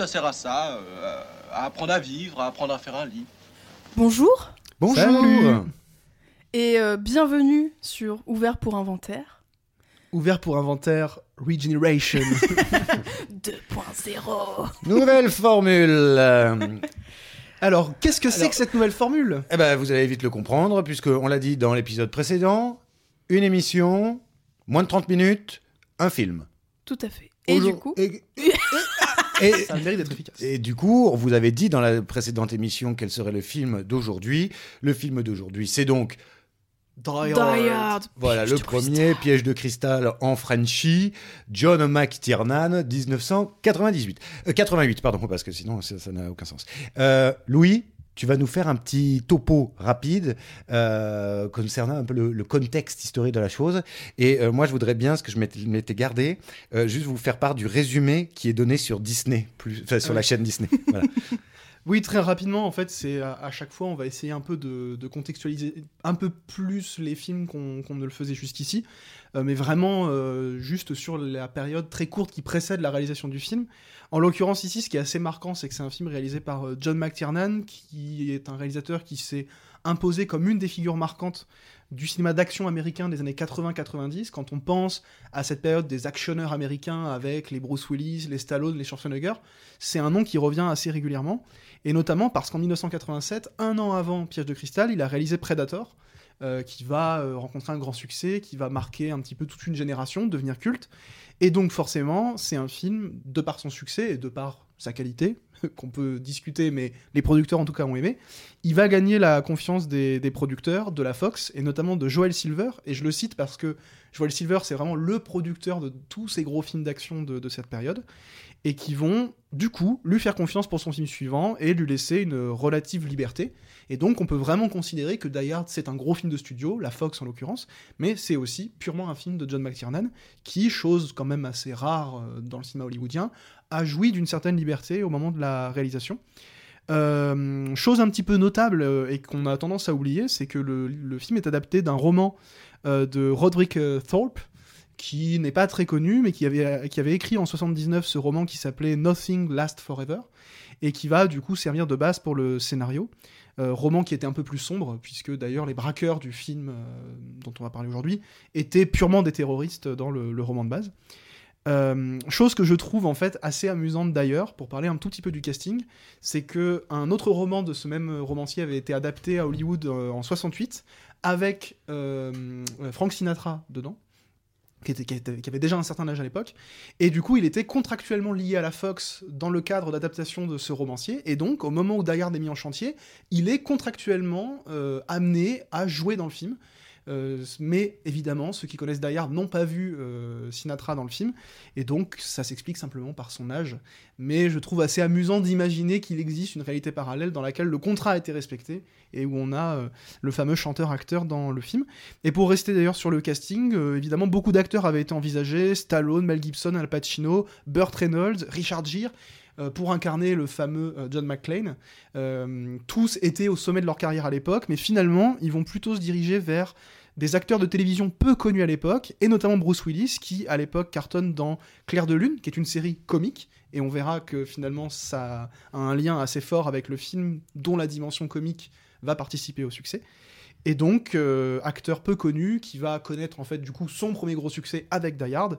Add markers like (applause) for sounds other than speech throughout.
Ça sert à ça, euh, à apprendre à vivre, à apprendre à faire un lit. Bonjour Bonjour Salut. et euh, bienvenue sur Ouvert pour Inventaire Ouvert pour inventaire Regeneration. (laughs) 2.0. Nouvelle formule (laughs) Alors, qu'est-ce que c'est que cette nouvelle formule? Eh ben, vous allez vite le comprendre, puisqu'on l'a dit dans l'épisode précédent, une émission, moins de 30 minutes, un film. Tout à fait. Et du coup, Et, (laughs) et- (laughs) Ça a le mérite d'être efficace. et du coup, on vous avait dit dans la précédente émission quel serait le film d'aujourd'hui. Le film d'aujourd'hui, c'est donc Die Hard. Voilà, Piège le premier, cristal. Piège de cristal en Frenchie, John McTiernan, 1998. Euh, 88, pardon, parce que sinon ça ça n'a aucun sens. Euh, Louis, tu vas nous faire un petit topo rapide euh, concernant un peu le, le contexte historique de la chose. Et euh, moi, je voudrais bien, ce que je m'étais gardé, euh, juste vous faire part du résumé qui est donné sur Disney, plus, enfin, sur Ah la chaîne Disney. (laughs) Voilà. Oui, très rapidement, en fait, c'est à, chaque fois, on va essayer un peu de, contextualiser un peu plus les films qu'on qu'on ne le faisait jusqu'ici, euh, mais vraiment euh, juste sur la période très courte qui précède la réalisation du film. En l'occurrence, ici, ce qui est assez marquant, c'est que c'est un film réalisé par euh, John McTiernan, qui est un réalisateur qui s'est imposé comme une des figures marquantes du cinéma d'action américain des années 80-90, quand on pense à cette période des actionneurs américains avec les Bruce Willis, les Stallone, les Schwarzenegger, c'est un nom qui revient assez régulièrement, et notamment parce qu'en 1987, un an avant Piège de cristal, il a réalisé Predator, euh, qui va euh, rencontrer un grand succès, qui va marquer un petit peu toute une génération, devenir culte, et donc forcément, c'est un film, de par son succès et de par sa qualité, (laughs) qu'on peut discuter, mais les producteurs en tout cas ont aimé, il va gagner la confiance des, producteurs, de la Fox, et notamment de Joel Silver, et je le cite parce que Joel Silver, c'est vraiment le producteur de tous ces gros films d'action de, de cette période, et qui vont, du coup, lui faire confiance pour son film suivant et lui laisser une relative liberté. Et donc, on peut vraiment considérer que Die Hard, c'est un gros film de studio, la Fox en l'occurrence, mais c'est aussi purement un film de John McTiernan, qui, chose quand même assez rare euh, dans le cinéma hollywoodien, a joui d'une certaine liberté au moment de la réalisation. Euh, chose un petit peu notable euh, et qu'on a tendance à oublier, c'est que le, film est adapté d'un roman euh, de Roderick Thorpe, qui n'est pas très connu, mais qui avait, écrit en 79 ce roman qui s'appelait Nothing Lasts Forever, et qui va du coup servir de base pour le scénario. Roman qui était un peu plus sombre, puisque d'ailleurs les braqueurs du film dont on va parler aujourd'hui étaient purement des terroristes dans le roman de base. Euh, chose que je trouve en fait assez amusante d'ailleurs, pour parler un tout petit peu du casting, c'est que un autre roman de ce même romancier avait été adapté à Hollywood euh, en 68 avec euh, Frank Sinatra dedans. Qui, avait déjà un certain âge à l'époque, et du coup il était contractuellement lié à la Fox dans le cadre d'adaptation de ce romancier, et donc au moment où Die Hard est mis en chantier, il est contractuellement amené à jouer dans le film. Euh, mais évidemment, ceux qui connaissent Die n'ont pas vu euh, Sinatra dans le film, et donc ça s'explique simplement par son âge. Mais je trouve assez amusant d'imaginer qu'il existe une réalité parallèle dans laquelle le contrat a été respecté, et où on a euh, le fameux chanteur-acteur dans le film. Et pour rester d'ailleurs sur le casting, évidemment, beaucoup d'acteurs avaient été envisagés, Stallone, Mel Gibson, Al Pacino, Burt Reynolds, Richard Gere, pour incarner le fameux euh, John McClane. Euh, tous étaient au sommet de leur carrière à l'époque, mais finalement, ils vont plutôt se diriger vers des acteurs de télévision peu connus à l'époque, et notamment Bruce Willis, qui à l'époque cartonne dans Clair de Lune, qui est une série comique, et on verra que finalement ça a un lien assez fort avec le film dont la dimension comique va participer au succès. Et donc, euh, acteur peu connu, qui va connaître en fait du coup son premier gros succès avec Die Hard.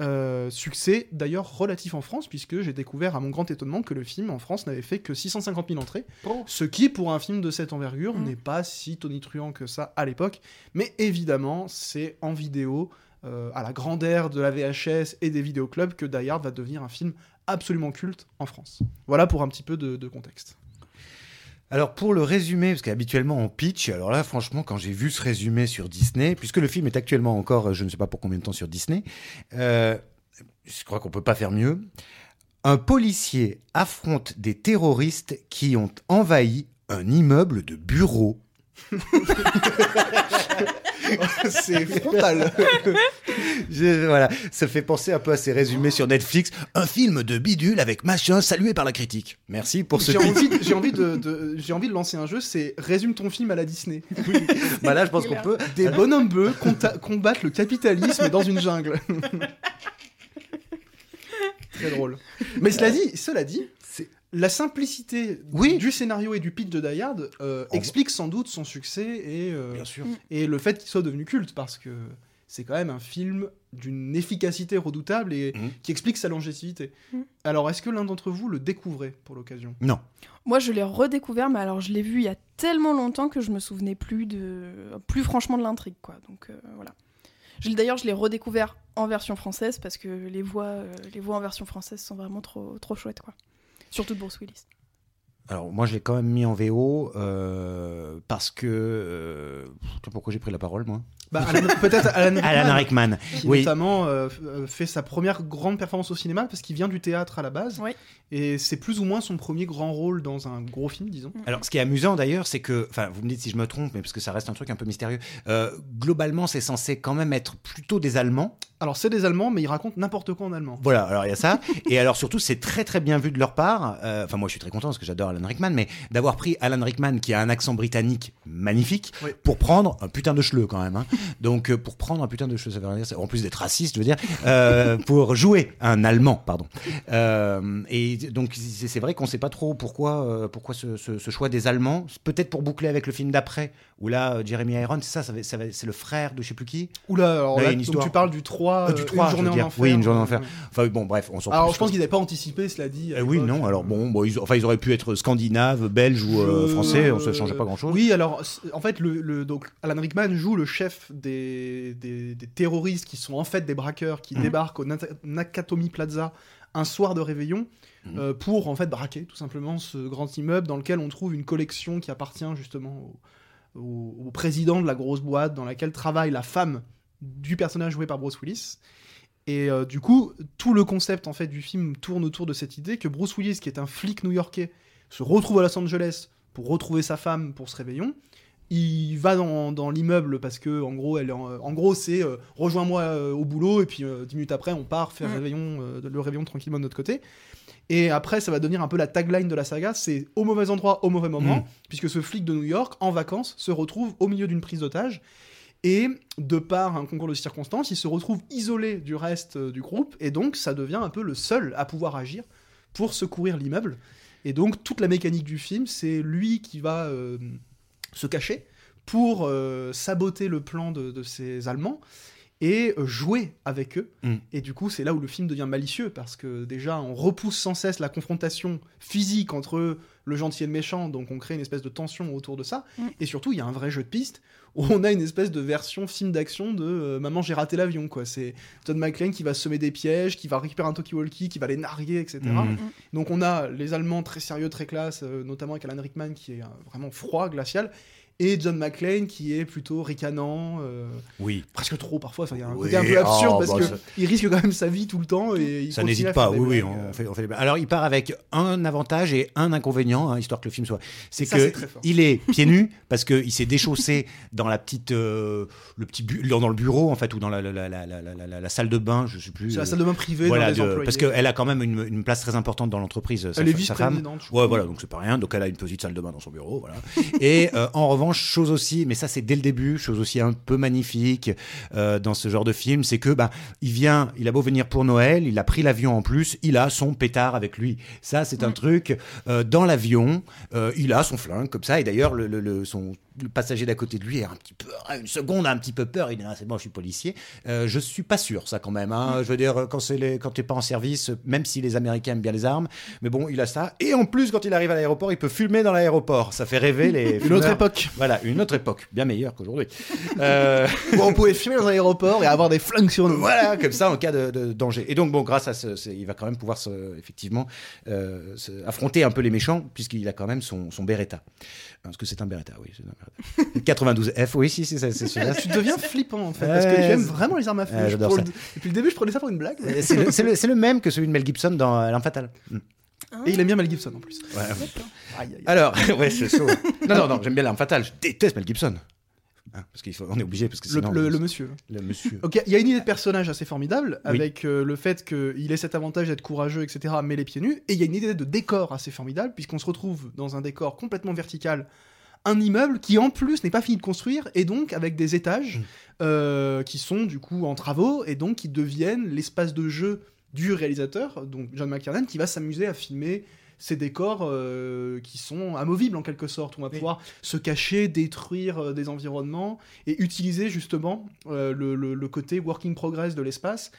Euh, succès d'ailleurs relatif en France, puisque j'ai découvert à mon grand étonnement que le film en France n'avait fait que 650 000 entrées, Oh. ce qui pour un film de cette envergure Mm. n'est pas si tonitruant que ça à l'époque, mais évidemment c'est en vidéo, euh, à la grande ère de la VHS et des vidéoclubs, que Die Hard va devenir un film absolument culte en France. Voilà pour un petit peu de, de contexte. Alors pour le résumé, parce qu'habituellement on pitch, alors là franchement quand j'ai vu ce résumé sur Disney, puisque le film est actuellement encore, euh, je ne sais pas pour combien de temps sur Disney, euh, je crois qu'on peut pas faire mieux. Un policier affronte des terroristes qui ont envahi un immeuble de bureaux. (laughs) (laughs) c'est frontal. (laughs) Je- voilà, ça fait penser un peu à ces résumés sur Netflix. Un film de bidule avec machin salué par la critique. Merci pour ce J'ai envie, de- j'ai envie de, de- j'ai envie de lancer un jeu, c'est résume ton film à la Disney. (laughs) Bah là, je pense qu'on peut. Des bonhommes bleus comta- combattent le capitalisme dans une jungle. très drôle. Mais cela dit, cela dit, la simplicité Oui. du scénario et du pitch de Die Hard euh, explique sans doute son succès et, euh, Bien sûr. et le fait qu'il soit devenu culte parce que c'est quand même un film d'une efficacité redoutable et Mhm. qui explique sa longévité. Mhm. Alors, est-ce que l'un d'entre vous le découvrait pour l'occasion? Non. Moi, je l'ai redécouvert, mais alors je l'ai vu il y a tellement longtemps que je me souvenais plus de, plus franchement de l'intrigue, quoi. Donc euh, voilà. D'ailleurs, je l'ai redécouvert en version française parce que les voix, euh, les voix en version française sont vraiment trop, trop chouettes, quoi. Surtout de Bruce Willis. Alors moi je l'ai quand même mis en VO euh, parce que euh, pourquoi j'ai pris la parole moi bah, Alan- Peut-être Alan Rickman, Alan Rickman. qui Oui. notamment euh, euh, fait sa première grande performance au cinéma parce qu'il vient du théâtre à la base. Oui. Et c'est plus ou moins son premier grand rôle dans un gros film, disons. Alors, ce qui est amusant d'ailleurs, c'est que, enfin, vous me dites si je me trompe, mais parce que ça reste un truc un peu mystérieux. euh, globalement, c'est censé quand même être plutôt des Allemands. Alors, c'est des Allemands, mais ils racontent n'importe quoi en allemand. Voilà, alors il y a ça. Et alors surtout, c'est très très bien vu de leur part. Euh, Enfin, moi, je suis très content parce que j'adore Alan Rickman, mais d'avoir pris Alan Rickman qui a un accent britannique magnifique Oui. pour prendre un putain de chleu quand même. hein. Donc, euh, pour prendre un putain de rien dire. c'est- En plus d'être raciste, je veux dire, euh, pour jouer un Allemand, pardon. Euh, et donc, c'est vrai qu'on sait pas trop pourquoi, pourquoi ce choix des Allemands. Peut-être pour boucler avec le film d'après, où là, euh, Jeremy Irons, c'est ça, ça c'est le frère de je sais plus qui. Oula, alors Là, une donc tu parles du 3, Euh, du euh, 3, une je journée en enfer. Oui, une journée en enfer. Enfin, bon, bref, on s'en Alors, je pense qu'ils n'avaient pas anticipé, cela dit. Eh oui, non, alors bon, bon, ils, enfin, ils auraient pu être scandinaves, belges ou euh, français, on ne changeait pas grand-chose. Oui, alors, en fait, le, le- donc, Alan Rickman joue le chef des, des, des terroristes qui sont en fait des braqueurs qui Mhm. débarquent au Nakatomi Plaza un soir de réveillon euh, pour en fait braquer tout simplement ce grand immeuble dans lequel on trouve une collection qui appartient justement au, au- président de la grosse boîte dans laquelle travaille la femme du personnage joué par Bruce Willis. Et euh, du coup, tout le concept en fait du film tourne autour de cette idée que Bruce Willis, qui est un flic new-yorkais, se retrouve à Los Angeles pour retrouver sa femme pour ce réveillon. Il va dans, dans l'immeuble parce que en gros, elle est en, en gros c'est euh, rejoins-moi euh, au boulot et puis euh, dix minutes après on part faire réveillon, euh, le réveillon tranquillement de notre côté. Et après, ça va devenir un peu la tagline de la saga, c'est au mauvais endroit, au mauvais moment, Mm. puisque ce flic de New York, en vacances, se retrouve au milieu d'une prise d'otage. Et de par un concours de circonstances, il se retrouve isolé du reste euh, du groupe, et donc ça devient un peu le seul à pouvoir agir pour secourir l'immeuble. Et donc toute la mécanique du film, c'est lui qui va euh, se cacher pour euh, saboter le plan de, de ces Allemands et euh, jouer avec eux. Mm. Et du coup, c'est là où le film devient malicieux, parce que déjà, on repousse sans cesse la confrontation physique entre le gentil et le méchant, donc on crée une espèce de tension autour de ça. Mm. Et surtout, il y a un vrai jeu de piste où on a une espèce de version film d'action de euh, Maman, j'ai raté l'avion, quoi. C'est John McClane qui va semer des pièges, qui va récupérer un talkie-walkie, qui va les narguer, etc. Mhm. Donc on a les Allemands très sérieux, très classe, euh, notamment avec Alan Rickman qui est euh, vraiment froid, glacial, et John McClane qui est plutôt ricanant, euh, Oui. presque trop parfois. Enfin, il y a un Oui, côté un peu absurde oh, parce bah, que ça- il risque quand même sa vie tout le temps et il Ça n'hésite pas, oui, oui, on euh. fait, on fait des. Alors, il part avec un avantage et un inconvénient, hein, histoire que le film soit. C'est que fort. il est pieds nus parce qu'il s'est déchaussé dans la petite, euh, le petit, bu- dans le bureau en fait ou dans la, la, la, la, salle de bain, je sais plus. C'est la salle de bain privée voilà, dans les de- parce qu'elle a quand même une, une place très importante dans l'entreprise. Elle est sa femme. vice-présidente. Ouais, voilà, donc c'est pas rien. Donc elle a une petite salle de bain dans son bureau, voilà. Et euh, en revanche, chose aussi, mais ça c'est dès le début, chose aussi un peu magnifique euh, dans ce genre de film, c'est que bah il vient, il a beau venir pour Noël, il a pris l'avion en plus, il a son pétard avec lui. Ça c'est un truc euh, dans l'avion, euh, il a son flingue comme ça. Et d'ailleurs le, le- le- son le passager d'à côté de lui a un petit peu, une seconde, a un petit peu peur. Il dit ah, c'est bon, je suis policier. Euh, je suis pas sûr ça quand même. hein. Je veux dire quand c'est les, quand t'es pas en service, même si les Américains aiment bien les armes, mais bon, il a ça. Et en plus, quand il arrive à l'aéroport, il peut fumer dans l'aéroport. Ça fait rêver les. Une autre époque. Voilà, une autre époque, bien meilleure qu'aujourd'hui. (laughs) Euh, Où on pouvait filmer dans un aéroport et avoir des flingues sur nous. voilà, comme ça, en cas de, de danger. Et donc, bon, grâce à ce, il va quand même pouvoir se, effectivement euh, se- affronter un peu les méchants, puisqu'il a quand même son, son Beretta. Parce que c'est un Beretta, oui. c'est un Beretta. (laughs) 92F, oui, si, si, c'est celui-là. Tu deviens flippant en fait, parce que c'est- vraiment les armes à feu. Je j'adore ça. le- Depuis le début, je prenais ça pour une blague. mais- Euh, C'est le, même que celui de Mel Gibson dans euh, L'Arme Fatale. Mm. Et il aime bien Mel Gibson en plus. Ouais. D'accord. Aïe, aïe, aïe. Alors, (laughs) ouais, c'est chaud. (laughs) Non, non, non, j'aime bien L'Arme Fatale. Je déteste Mel Gibson. Hein, parce qu'on est obligé, parce que Le, sinon. le- le monsieur. le monsieur. Ok, il y a une idée de personnage assez formidable, Oui. avec euh, le fait qu'il ait cet avantage d'être courageux, etc., mais les pieds nus. Et il y a une idée de décor assez formidable, puisqu'on se retrouve dans un décor complètement vertical, un immeuble qui en plus n'est pas fini de construire, et donc avec des étages Mm. euh, qui sont du coup en travaux, et donc qui deviennent l'espace de jeu du réalisateur, donc John McTiernan, qui va s'amuser à filmer ces décors euh, qui sont amovibles en quelque sorte. On va Oui. pouvoir se cacher, détruire euh, des environnements et utiliser justement euh, le, le- le côté working progress de l'espace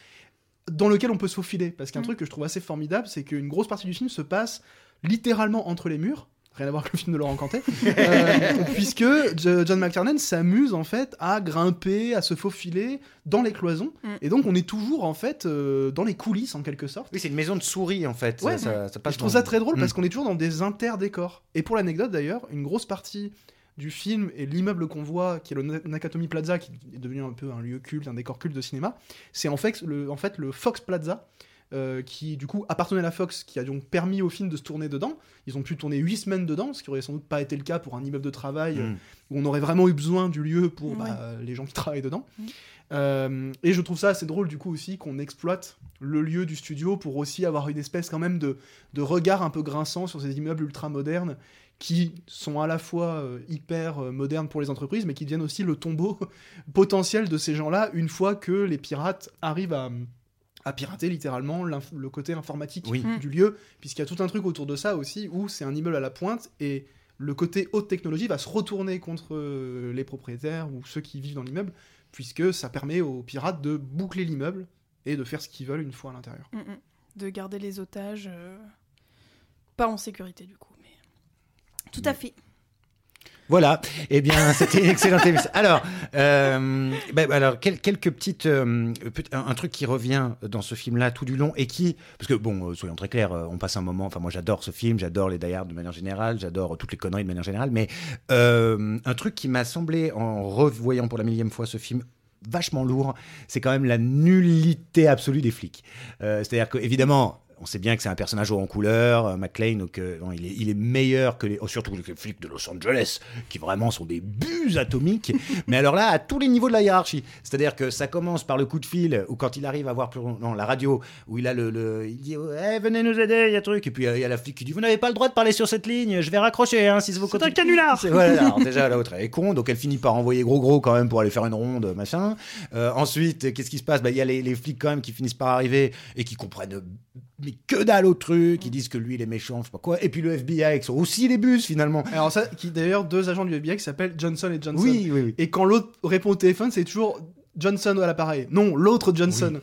dans lequel on peut se faufiler. Parce qu'un Mm. truc que je trouve assez formidable, c'est qu'une grosse partie du film se passe littéralement entre les murs. Rien à voir avec le film de Laurent Cantet. Euh, (laughs) puisque Jo- John McTiernan s'amuse en fait à grimper, à se faufiler dans les cloisons. Mm. Et donc on est toujours en fait euh, dans les coulisses en quelque sorte. Oui, c'est une maison de souris en fait. Ouais. ça, ça- ça Et passe je trouve dans- ça très drôle Mm. parce qu'on est toujours dans des interdécors. Et pour l'anecdote d'ailleurs, une grosse partie du film et l'immeuble qu'on voit, qui est le Na- Nakatomi Plaza, qui est devenu un peu un lieu culte, un décor culte de cinéma, c'est en fait le, en fait le Fox Plaza. Euh, qui du coup appartenait à la Fox, qui a donc permis au film de se tourner dedans. Ils ont pu tourner 8 semaines dedans, ce qui aurait sans doute pas été le cas pour un immeuble de travail euh, Mm. où on aurait vraiment eu besoin du lieu pour bah, les gens qui (laughs) travaillent dedans. Mm. Euh, et je trouve ça assez drôle du coup aussi qu'on exploite le lieu du studio pour aussi avoir une espèce quand même de, de regard un peu grinçant sur ces immeubles ultra modernes qui sont à la fois euh, hyper euh, modernes pour les entreprises mais qui deviennent aussi le tombeau (laughs) potentiel de ces gens-là une fois que les pirates arrivent à, à pirater littéralement le côté informatique Oui. Mm. du lieu puisqu'il y a tout un truc autour de ça aussi où c'est un immeuble à la pointe et le côté haute technologie va se retourner contre euh, les propriétaires ou ceux qui vivent dans l'immeuble, puisque ça permet aux pirates de boucler l'immeuble et de faire ce qu'ils veulent une fois à l'intérieur. Mm, mm. De garder les otages euh, pas en sécurité du coup. Mais... Tout à fait. Voilà, eh bien, c'était une excellente émission. Alors, euh, ben, alors quel- quelques petites, euh, un, truc qui revient dans ce film-là tout du long et qui, parce que bon, euh, soyons très clairs, on passe un moment. Enfin, moi, j'adore ce film, j'adore les Die Hard de manière générale, j'adore toutes les conneries de manière générale, mais un truc qui m'a semblé en revoyant pour la millième fois ce film vachement lourd, c'est quand même la nullité absolue des flics. C'est-à-dire que évidemment. On sait bien que c'est un personnage haut en couleur, euh, McClane, donc euh, il, est, il est meilleur que les, oh, surtout que les flics de Los Angeles, qui vraiment sont des buts atomiques. (laughs) Mais alors là, à tous les niveaux de la hiérarchie. C'est-à-dire que ça commence par le coup de fil, ou quand il arrive à voir plus, non, la radio, où il a le, le- il dit, venez nous aider, il y a truc. Et puis euh, il y a la flic qui dit, vous n'avez pas le droit de parler sur cette ligne, je vais raccrocher, hein, si vous C'est un canular C'est- voilà, alors (laughs) déjà l'autre elle est con, donc elle finit par envoyer gros gros quand même pour aller faire une ronde, machin. Euh, ensuite, qu'est-ce qui se passe? Bah, Il y a les, les flics quand même qui finissent par arriver et qui comprennent que dalle au truc, qui disent que lui il est méchant, je sais pas quoi. Et puis le FBI qui sont aussi les bus finalement. Alors ça, qui d'ailleurs deux agents du FBI qui s'appellent Johnson et Johnson. Oui, oui, oui. Et quand l'autre répond au téléphone, c'est toujours Johnson à l'appareil. Non, l'autre Johnson.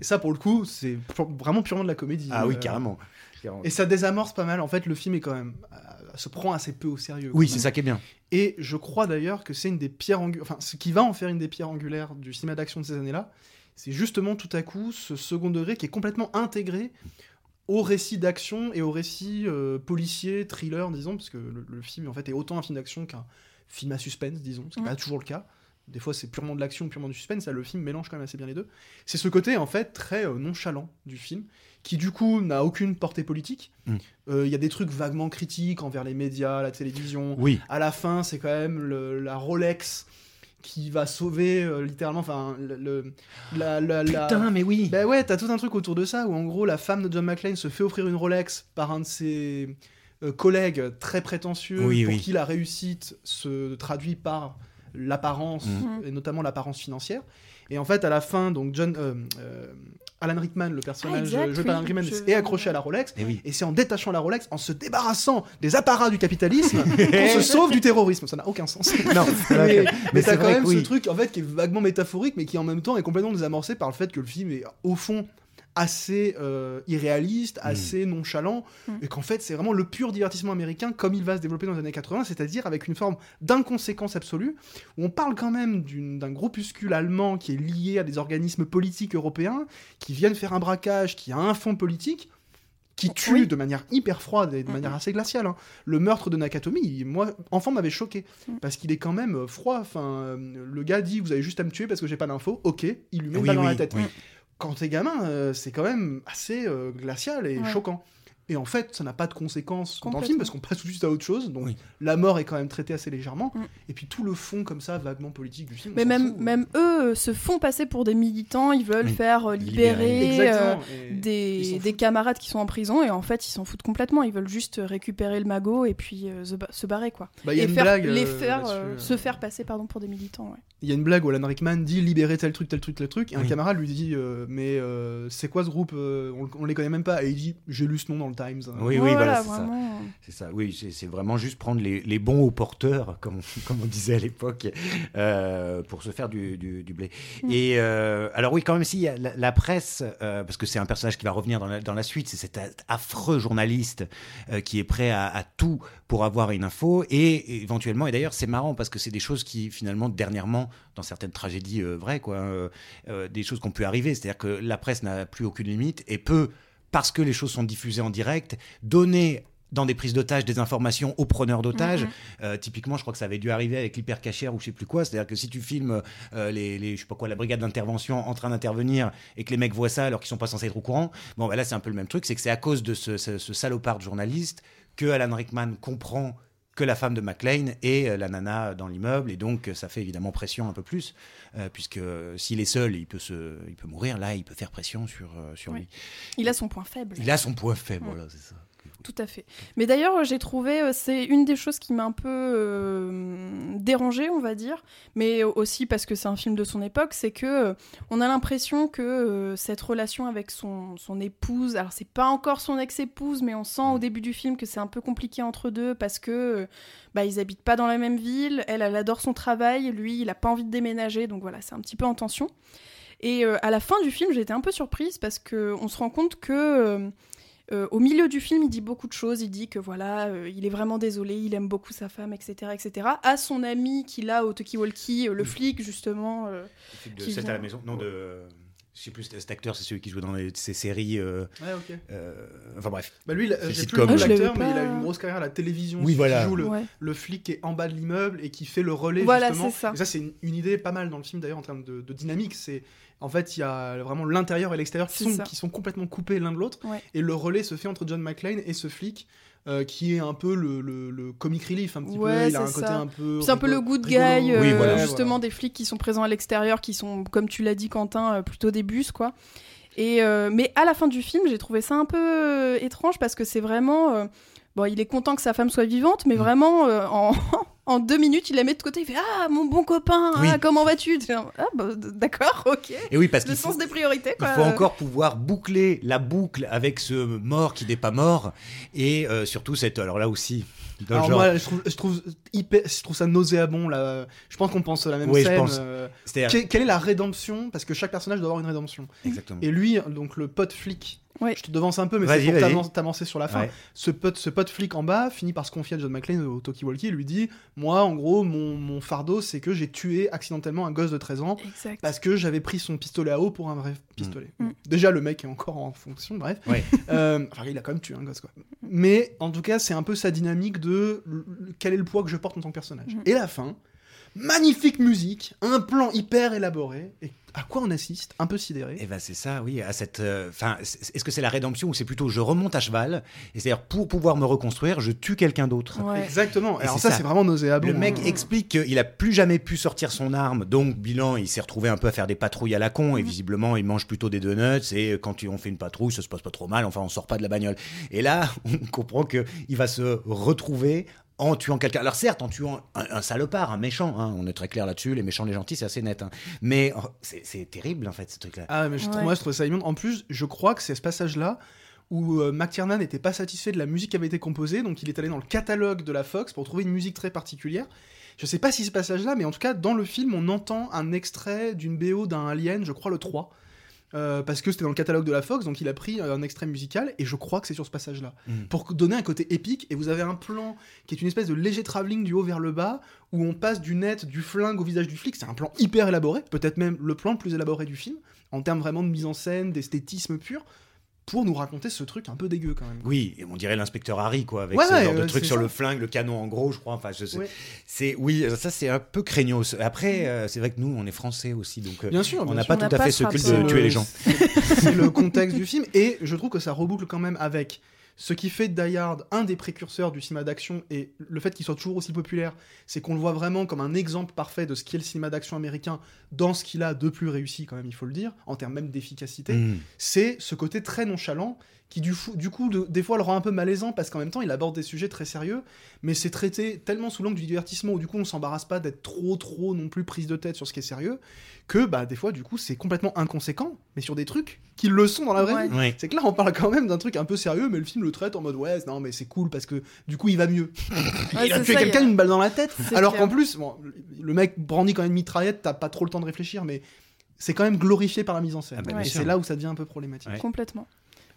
Et ça, pour le coup, c'est vraiment purement de la comédie. Ah oui, Euh, carrément. Carrément. Et ça désamorce pas mal. En fait, le film est quand même euh, se prend assez peu au sérieux. Oui, c'est ça qui est bien. Et je crois d'ailleurs que c'est une des pierres angulaires, enfin, ce qui va en faire une des pierres angulaires du cinéma d'action de ces années-là, c'est justement tout à coup ce second degré qui est complètement intégré au récit d'action et au récit euh, policier, thriller, disons, parce que le, le film en fait est autant un film d'action qu'un film à suspense, disons, ce qui n'est pas toujours le cas. Des fois, c'est purement de l'action, purement du suspense. Là, le film mélange quand même assez bien les deux. C'est ce côté, en fait, très euh, nonchalant du film, qui, du coup, n'a aucune portée politique. Mm. Euh, Il y a des trucs vaguement critiques envers les médias, la télévision. Oui. À la fin, c'est quand même le- la Rolex qui va sauver, euh, littéralement, enfin, le, le- la... la, la- Putain, mais oui. ben ouais, t'as tout un truc autour de ça où en gros la femme de John McClane se fait offrir une Rolex par un de ses euh, collègues très prétentieux Oui, pour oui. qui la réussite se traduit par l'apparence Mhm. et notamment l'apparence financière. Et en fait, à la fin, donc John, euh, euh, Alan Rickman, le personnage exact, joué par Alan oui, Rickman, je- est accroché à la Rolex. Et oui. Et c'est en détachant la Rolex, en se débarrassant des apparats du capitalisme, (laughs) qu'on se sauve du terrorisme. Ça n'a aucun sens. Non, mais mais c'est t'as quand même ce truc en fait qui est vaguement métaphorique, mais qui en même temps est complètement désamorcé par le fait que le film est au fond assez euh, irréaliste, Mm. assez nonchalant, Mm. et qu'en fait c'est vraiment le pur divertissement américain comme il va se développer dans les années 80, c'est-à-dire avec une forme d'inconséquence absolue, où on parle quand même d'un groupuscule allemand qui est lié à des organismes politiques européens, qui viennent faire un braquage, qui a un fond politique, qui tue Oui. de manière hyper froide et de Mm, manière assez glaciale. hein. Le meurtre de Nakatomi, il- moi, enfant, m'avait choqué parce qu'il est quand même euh, froid. Enfin, euh, le gars dit vous avez juste à me tuer parce que j'ai pas d'infos. Ok, il lui met une Oui, dans la oui, tête. Quand t'es gamin, euh, c'est quand même assez euh, glacial et Ouais. choquant. Et en fait, ça n'a pas de conséquences dans le film parce qu'on passe tout de suite à autre chose. Donc Oui. la mort est quand même traitée assez légèrement. Mm. Et puis tout le fond comme ça, vaguement politique du film. on Mais même, fout. même eux euh, se font passer pour des militants, ils veulent Oui. faire euh, Libérer. libérer, euh, des, des camarades qui sont en prison et en fait ils s'en foutent complètement, ils veulent juste récupérer le magot et puis euh, se, ba- se barrer quoi. Bah, il y a et une faire, blague, les faire, se faire passer pardon, pour des militants. ouais. Il y a une blague où Alan Rickman dit libérer tel truc, tel truc, tel truc, et un camarade lui dit euh, mais euh, c'est quoi ce groupe on, on les connaît même pas, et il dit j'ai lu ce nom dans le Times. Oui, voilà, c'est ça. vraiment. C'est ça, oui, c'est vraiment juste prendre les, les bons au porteur, comme on, (laughs) comme on disait à l'époque, euh, pour se faire du, du, du blé. Mm. Et euh, alors oui, quand même, si la, la presse, euh, parce que c'est un personnage qui va revenir dans la, dans la suite, c'est cet affreux journaliste euh, qui est prêt à, à tout pour avoir une info, et éventuellement, et d'ailleurs c'est marrant parce que c'est des choses qui finalement dernièrement, dans certaines tragédies euh, vraies, quoi, euh, euh, des choses qui ont pu arriver, c'est-à-dire que la presse n'a plus aucune limite et peut parce que les choses sont diffusées en direct, donner dans des prises d'otages des informations aux preneurs d'otages. Mhm. Euh, typiquement, je crois que ça avait dû arriver avec l'hypercachère ou je sais plus quoi. C'est-à-dire que si tu filmes euh, les, les- je sais pas quoi, la brigade d'intervention en train d'intervenir et que les mecs voient ça alors qu'ils sont pas censés être au courant, bon, bah là c'est un peu le même truc. C'est que c'est à cause de ce, ce- ce salopard de journaliste que Alan Rickman comprend que la femme de McLean est euh, la nana dans l'immeuble. Et donc ça fait évidemment pression un peu plus euh, puisque s'il est seul il peut se il peut mourir. Là il peut faire pression sur euh, sur lui. Il a son point faible. il a son point faible Ouais. voilà c'est ça Tout à fait. Mais d'ailleurs, j'ai trouvé, euh, c'est une des choses qui m'a un peu euh, dérangée, on va dire, mais aussi parce que c'est un film de son époque, c'est que euh, on a l'impression que euh, cette relation avec son, son épouse, alors c'est pas encore son ex-épouse, mais on sent au début du film que c'est un peu compliqué entre deux parce que euh, bah, ils habitent pas dans la même ville, elle, elle adore son travail, lui, il a pas envie de déménager, donc voilà, c'est un petit peu en tension. Et euh, à la fin du film, j'ai été un peu surprise parce que on se rend compte que euh, au milieu du film, il dit beaucoup de choses. Il dit que voilà, euh, il est vraiment désolé, il aime beaucoup sa femme, etc., etc. À son ami qu'il a au talkie-walkie, euh, le flic justement. de Qui 7 à la maison non de je sais plus cet acteur c'est celui qui joue dans les- ces séries euh, Ouais, ok. euh, enfin bref Bah lui, il a- C'est j'ai plus le Ah, l'acteur, mais il a une grosse carrière à la télévision. Oui, qui voilà. joue le, ouais. le flic qui est en bas de l'immeuble et qui fait le relais Voilà, justement. c'est ça. Et ça, c'est une, une idée pas mal dans le film d'ailleurs en termes de, de dynamique. C'est en fait, il y a vraiment l'intérieur et l'extérieur qui sont, ça. qui sont complètement coupés l'un de l'autre. Ouais. Et le relais se fait entre John McClane et ce flic. Euh, qui est un peu le, le, le comic relief un petit Ouais, peu il a un côté un peu C'est un peu le good guy, euh, Oui, voilà. justement des flics qui sont présents à l'extérieur, qui sont, comme tu l'as dit Quentin, euh, plutôt des bus, quoi. Et euh, mais à la fin du film, j'ai trouvé ça un peu étrange parce que c'est vraiment, bon, il est content que sa femme soit vivante, mais Mm. vraiment euh, en, (laughs) en deux minutes, il la met de côté, il fait ah mon bon copain, Oui. ah, comment vas-tu? Ah bah, d'accord, ok. et oui parce Le qu'il sens faut, des priorités, il quoi. faut encore pouvoir boucler la boucle avec ce mort qui n'est pas mort et euh, surtout cette alors là aussi dans le Alors genre moi, je trouve, je trouve hyper, je trouve ça nauséabond là. Je pense qu'on pense à la même Oui, je pense. euh, c'est-à-dire que- quelle est la rédemption? Parce que chaque personnage doit avoir une rédemption. exactement Et lui, donc le pote flic, Ouais. je te devance un peu, mais c'est pour t'avancer sur la fin. Ouais. Ce pote, ce pote flic en bas finit par se confier à John McClane au talkie-walkie et lui dit Moi, en gros, mon, mon fardeau, c'est que j'ai tué accidentellement un gosse de 13 ans Exact. parce que j'avais pris son pistolet à eau pour un vrai pistolet. Mm. Déjà, le mec est encore en fonction, bref. Ouais. (laughs) Euh, enfin, il a quand même tué un gosse, quoi. Mais en tout cas, c'est un peu sa dynamique de quel est le poids que je porte en tant que personnage. Mm. Et la fin, magnifique musique, un plan hyper élaboré. Et à quoi on assiste Un peu sidéré. Et ben c'est ça, oui, à cette. euh, Enfin, est-ce que c'est la rédemption ou c'est plutôt je remonte à cheval et c'est-à-dire pour pouvoir me reconstruire, je tue quelqu'un d'autre. Ouais. Exactement. Et Alors c'est ça, ça. c'est vraiment nauséabond. Le mec hein. explique qu'il a plus jamais pu sortir son arme, donc bilan, il s'est retrouvé un peu à faire des patrouilles à la con, et Mhm. visiblement, il mange plutôt des donuts, et quand tu- on fait une patrouille, ça se passe pas trop mal, enfin, on sort pas de la bagnole. Et là, (laughs) on comprend que il va se retrouver en tuant quelqu'un. Alors certes, en tuant un, un salopard, un méchant, hein, on est très clair là-dessus, les méchants, les gentils, c'est assez net, hein. mais oh, c'est terrible en fait, ce truc-là. Ah, mais je, trouve- Ouais. moi, je trouve ça immonde. En plus, je crois que c'est ce passage-là où euh, McTiernan n'était pas satisfait de la musique qui avait été composée, donc il est allé dans le catalogue de la Fox pour trouver une musique très particulière. Je sais pas si ce passage-là, mais en tout cas, dans le film, on entend un extrait d'une BO d'un Alien, je crois le 3. Euh, parce que c'était dans le catalogue de la Fox, donc il a pris un extrait musical, et je crois que c'est sur ce passage-là. Mm. Pour donner un côté épique, et vous avez un plan qui est une espèce de léger travelling du haut vers le bas, où on passe du net, du flingue au visage du flic, c'est un plan hyper élaboré, peut-être même le plan le plus élaboré du film, en termes vraiment de mise en scène, d'esthétisme pur, pour nous raconter ce truc un peu dégueu quand même. Oui, et on dirait l'inspecteur Harry, quoi, avec Ouais, ce ouais, genre de euh, truc sur ça. le flingue, le canon en gros, je crois. Enfin, je sais. Ouais. C'est oui, ça c'est un peu craignos. Après, euh, c'est vrai que nous, on est français aussi, donc euh, Bien sûr, on n'a pas On tout à pas fait ce ce culte de tuer les gens. (laughs) C'est le contexte du film, et je trouve que ça reboucle quand même avec Ce qui fait Die Hard un des précurseurs du cinéma d'action et le fait qu'il soit toujours aussi populaire, c'est qu'on le voit vraiment comme un exemple parfait de ce qu'est le cinéma d'action américain dans ce qu'il a de plus réussi, quand même, il faut le dire, en termes même d'efficacité. Mm. C'est ce côté très nonchalant qui, du, fou- du coup, de- des fois le rend un peu malaisant parce qu'en même temps, il aborde des sujets très sérieux, mais c'est traité tellement sous l'angle du divertissement où du coup, on s'embarrasse pas d'être trop, trop non plus prise de tête sur ce qui est sérieux que, bah, des fois, du coup, c'est complètement inconséquent, mais sur des trucs qui le sont dans la vraie Ouais. vie. C'est que là, on parle quand même d'un truc un peu sérieux, mais le film le traite en mode ouais, non, mais c'est cool parce que du coup, il va mieux. Ouais, (laughs) il a tué quelqu'un a- une balle dans la tête. Alors qu'en plus, bon, le mec brandit quand même une mitraillette, t'as pas trop le temps de réfléchir, mais c'est quand même glorifié par la mise en scène. Ah bah, et c'est là où ça devient un peu problématique. Ouais. Complètement.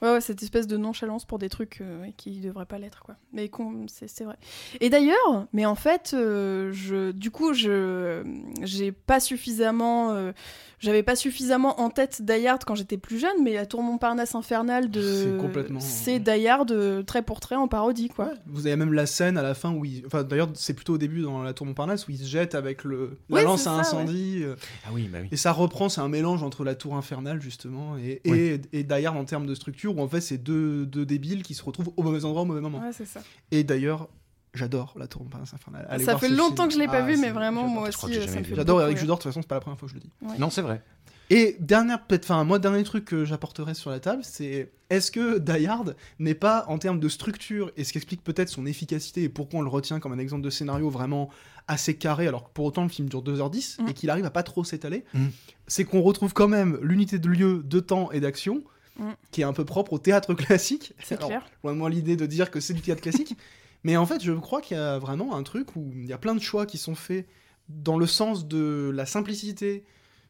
Ouais, ouais, cette espèce de nonchalance pour des trucs euh, qui devraient pas l'être, quoi. Mais c'est vrai. Et d'ailleurs, mais en fait, euh, je, du coup, je, j'ai pas suffisamment, euh, j'avais pas suffisamment en tête Die Hard quand j'étais plus jeune, mais la Tour Montparnasse infernale de, C'est complètement- c'est Die Hard euh, trait pour trait en parodie, quoi. Ouais, vous avez même la scène à la fin où il... Enfin, d'ailleurs, c'est plutôt au début dans la tour Montparnasse où il se jette avec le... la Ouais, lance à ça, incendie. euh, Ah oui, bah oui. Et ça reprend, c'est un mélange entre la tour infernale, justement, et, et, Ouais. et Die Hard en termes de structure, où en fait, c'est deux, deux débiles qui se retrouvent au mauvais endroit au mauvais moment. Ouais, c'est ça. Et d'ailleurs, j'adore la tour Montparnasse infernale. Allez ça voir fait ce longtemps film. que je l'ai pas Ah, vu, mais vraiment, j'adore. moi aussi, J'adore Eric. Judor, de toute façon, c'est pas la première fois que je le dis. Ouais. Non, c'est vrai. Et dernière, peut-être, enfin, moi, dernier truc que j'apporterai sur la table, c'est est-ce que Die Hard n'est pas, en termes de structure, et ce qui explique peut-être son efficacité et pourquoi on le retient comme un exemple de scénario vraiment assez carré, alors que pour autant le film dure 2h10 Mm. et qu'il arrive à pas trop s'étaler, Mm. c'est qu'on retrouve quand même l'unité de lieu, de temps et d'action Mm. qui est un peu propre au théâtre classique. C'est clair. loin de moi l'idée de dire que c'est du théâtre classique, (laughs) mais en fait, je crois qu'il y a vraiment un truc où il y a plein de choix qui sont faits dans le sens de la simplicité,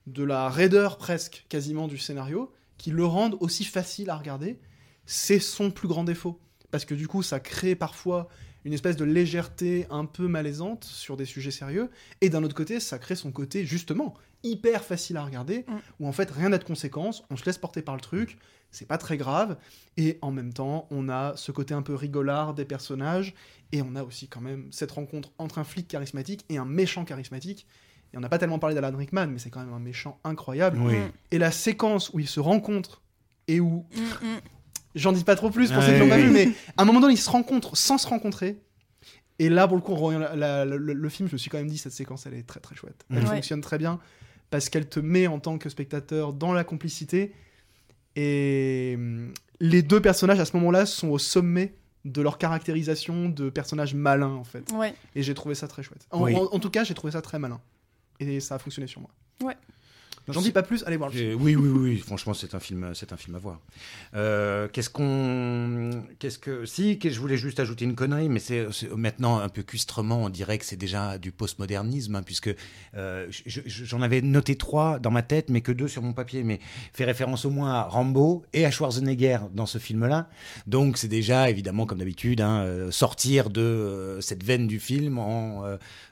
de la raideur presque quasiment du scénario, qui le rendent aussi facile à regarder. C'est son plus grand défaut. Parce que du coup, ça crée parfois une espèce de légèreté un peu malaisante sur des sujets sérieux, et d'un autre côté, ça crée son côté justement hyper facile à regarder, Mm. où en fait rien n'a de conséquences, on se laisse porter par le truc, c'est pas très grave, et en même temps, on a ce côté un peu rigolard des personnages, et on a aussi quand même cette rencontre entre un flic charismatique et un méchant charismatique. Et on n'a pas tellement parlé d'Alan Rickman, mais c'est quand même un méchant incroyable. Oui. Et la séquence où ils se rencontrent et où Mm, mm. J'en dis pas trop plus pour Ouais, ceux qui l'ont pas vu, mais à un moment donné, ils se rencontrent sans se rencontrer. Et là, pour le coup, la- la- le, le film, je me suis quand même dit, cette séquence, elle est très très chouette. Elle Ouais. fonctionne très bien parce qu'elle te met en tant que spectateur dans la complicité. Et hum, les deux personnages, à ce moment-là, sont au sommet de leur caractérisation de personnages malins, en fait. Ouais. Et j'ai trouvé ça très chouette. En, Oui. en- en tout cas, j'ai trouvé ça très malin. Et ça a fonctionné sur moi. Ouais. J'en dis pas plus, allez voir le film. Oui, oui, oui, (laughs) franchement, c'est un film, c'est un film à voir. Euh, qu'est-ce qu'on, qu'est-ce que, si, je voulais juste ajouter une connerie, mais c'est maintenant un peu custrement, on dirait que c'est déjà du postmodernisme, hein, puisque euh, je- je- j'en avais noté trois dans ma tête, mais que deux sur mon papier, mais fait référence au moins à Rambo et à Schwarzenegger dans ce film-là. Donc c'est déjà évidemment comme d'habitude hein, euh, sortir de euh, cette veine du film en,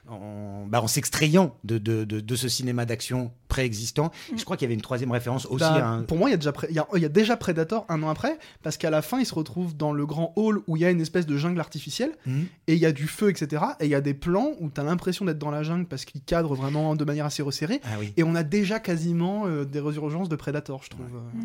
en, bah, en s'extrayant de, de, de, de ce cinéma d'action préexistant. Mm. Je crois qu'il y avait une troisième référence aussi Bah, à un... Pour moi, il y, a déjà Pré- il y a- il y a déjà Predator un an après, parce qu'à la fin, il se retrouve dans le grand hall où il y a une espèce de jungle artificielle, Mhm. et il y a du feu, etc. Et il y a des plans où tu as l'impression d'être dans la jungle parce qu'il cadre vraiment de manière assez resserrée. Ah oui. Et on a déjà quasiment euh, des résurgences de Predator, je trouve. Mm.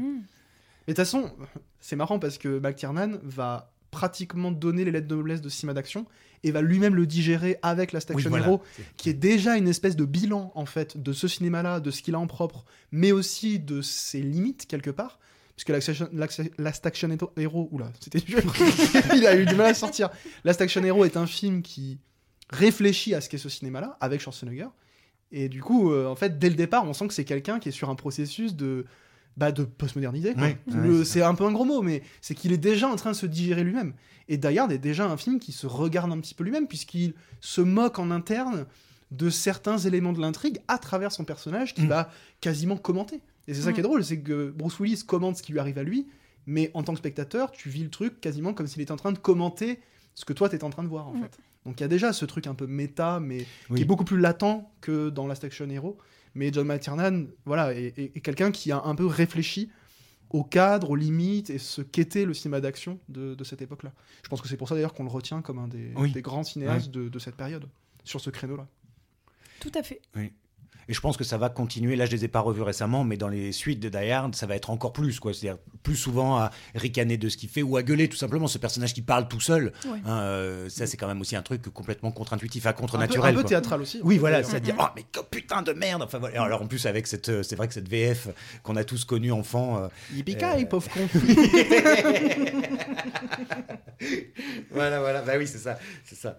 Et de toute façon, c'est marrant parce que McTiernan va pratiquement donner les lettres de noblesse de cinéma d'action et va lui-même le digérer avec la Oui, Station voilà. Hero, qui est déjà une espèce de bilan en fait de ce cinéma-là, de ce qu'il a en propre, mais aussi de ses limites quelque part. Puisque la Station, la, la Station Hero, oula, c'était dur. (laughs) il a eu du mal à sortir. La Station Hero est un film qui réfléchit à ce qu'est ce cinéma-là avec Schwarzenegger. Et du coup, euh, en fait, dès le départ, on sent que c'est quelqu'un qui est sur un processus de, bah, de. Ouais, ouais, c'est un peu un gros mot, mais c'est qu'il est déjà en train de se digérer lui-même. Et Die Hard est déjà un film qui se regarde un petit peu lui-même, puisqu'il se moque en interne de certains éléments de l'intrigue à travers son personnage qui Mm. va quasiment commenter. Et c'est ça Mm. qui est drôle, c'est que Bruce Willis commente ce qui lui arrive à lui, mais en tant que spectateur, tu vis le truc quasiment comme s'il était en train de commenter ce que toi t'es en train de voir en Mm. fait. Donc il y a déjà ce truc un peu méta, mais Oui. qui est beaucoup plus latent que dans Last Action Hero. Mais John McTiernan, voilà, est, est- est quelqu'un qui a un peu réfléchi au cadre, aux limites et ce qu'était le cinéma d'action de, de cette époque-là. Je pense que c'est pour ça d'ailleurs qu'on le retient comme un des, Oui. des grands cinéastes de, de cette période, sur ce créneau-là. Tout à fait. Et je pense que ça va continuer. Là, je les ai pas revus récemment, mais dans les suites de Die Hard, ça va être encore plus, quoi. C'est-à-dire plus souvent à ricaner de ce qu'il fait ou à gueuler, tout simplement. Ce personnage qui parle tout seul, hein, euh, ça, c'est quand même aussi un truc complètement contre-intuitif, à Un peu, contre-naturel. un peu théâtral aussi. Oui, voilà, c'est-à-dire, oh, mais que putain de merde Enfin, voilà. Alors, en plus, avec cette, euh, c'est vrai que cette VF qu'on a tous connue enfant, euh, Euh, pauvre con. (laughs) voilà, voilà, bah oui, c'est ça, c'est ça.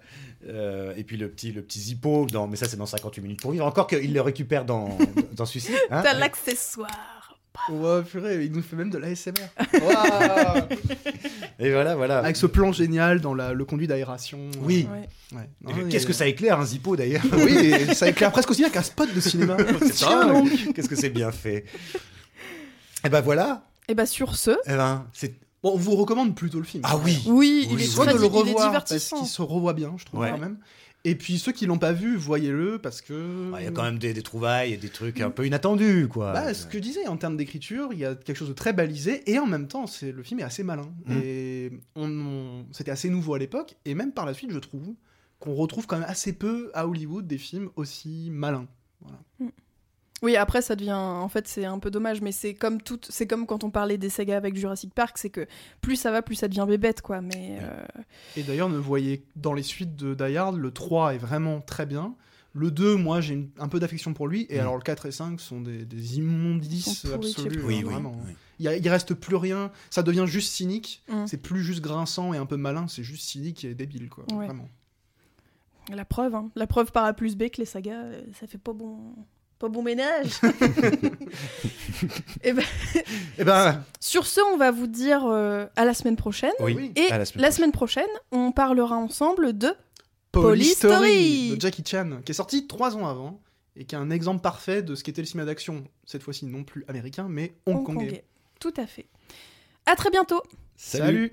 Et puis le petit, le petit Zippo, dans, mais ça c'est dans 58 minutes pour vivre. Encore qu'il le récupère dans, (laughs) dans celui-ci. hein. T'as l'accessoire. Ouais, purée, il nous fait même de l'ASMR. (laughs) Et voilà, voilà. Avec ce plan génial dans la- le conduit d'aération. Oui. Ouais. Ouais. Qu'est-ce que ça éclaire un Zippo d'ailleurs (laughs) Oui, ça éclaire presque aussi bien qu'un spot de cinéma. Qu'est-ce que c'est bien fait. Et ben voilà. Et bah sur ce, Eh ben, c'est. Bon, on vous recommande plutôt le film. Ah oui. oui, il est oui. Soit très de le di- il est revoir parce qu'il se revoit bien, je trouve Ouais. quand même. Et puis ceux qui l'ont pas vu, voyez-le parce que. Il y a quand même des, des trouvailles et des trucs un peu inattendus, quoi. Bah, ce que je disais, en termes d'écriture, il y a quelque chose de très balisé et en même temps, c'est le film est assez malin. Mm. Et on, on- c'était assez nouveau à l'époque et même par la suite, je trouve qu'on retrouve quand même assez peu à Hollywood des films aussi malins. Oui, après ça devient, en fait, c'est un peu dommage, mais c'est comme tout, c'est comme quand on parlait des sagas avec Jurassic Park, c'est que plus ça va, plus ça devient bébête, quoi. Mais euh, Et d'ailleurs, ne voyez dans les suites de Die Hard, le 3 est vraiment très bien. Le 2, moi, j'ai une- un peu d'affection pour lui. Et Mm. alors, le 4 et 5 sont des, des immondices tu sais Oui, hein, oui. vraiment. oui. Il, y a- il reste plus rien. Ça devient juste cynique. Mm. C'est plus juste grinçant et un peu malin. C'est juste cynique et débile, quoi. Ouais. Vraiment. la preuve, hein. la preuve par A plus B que les sagas, euh, ça fait pas bon, pas bon ménage. (laughs) Et ben, Eh ben, sur ce, on va vous dire euh, à la semaine prochaine. oui. Et À la la semaine, semaine prochaine, on parlera ensemble de Polystory Polystory de Jackie Chan, qui est sorti trois ans avant et qui est un exemple parfait de ce qu'était le cinéma d'action. Cette fois-ci, non plus américain, mais hongkongais. Hongkongais. Tout à fait. À très bientôt. Salut.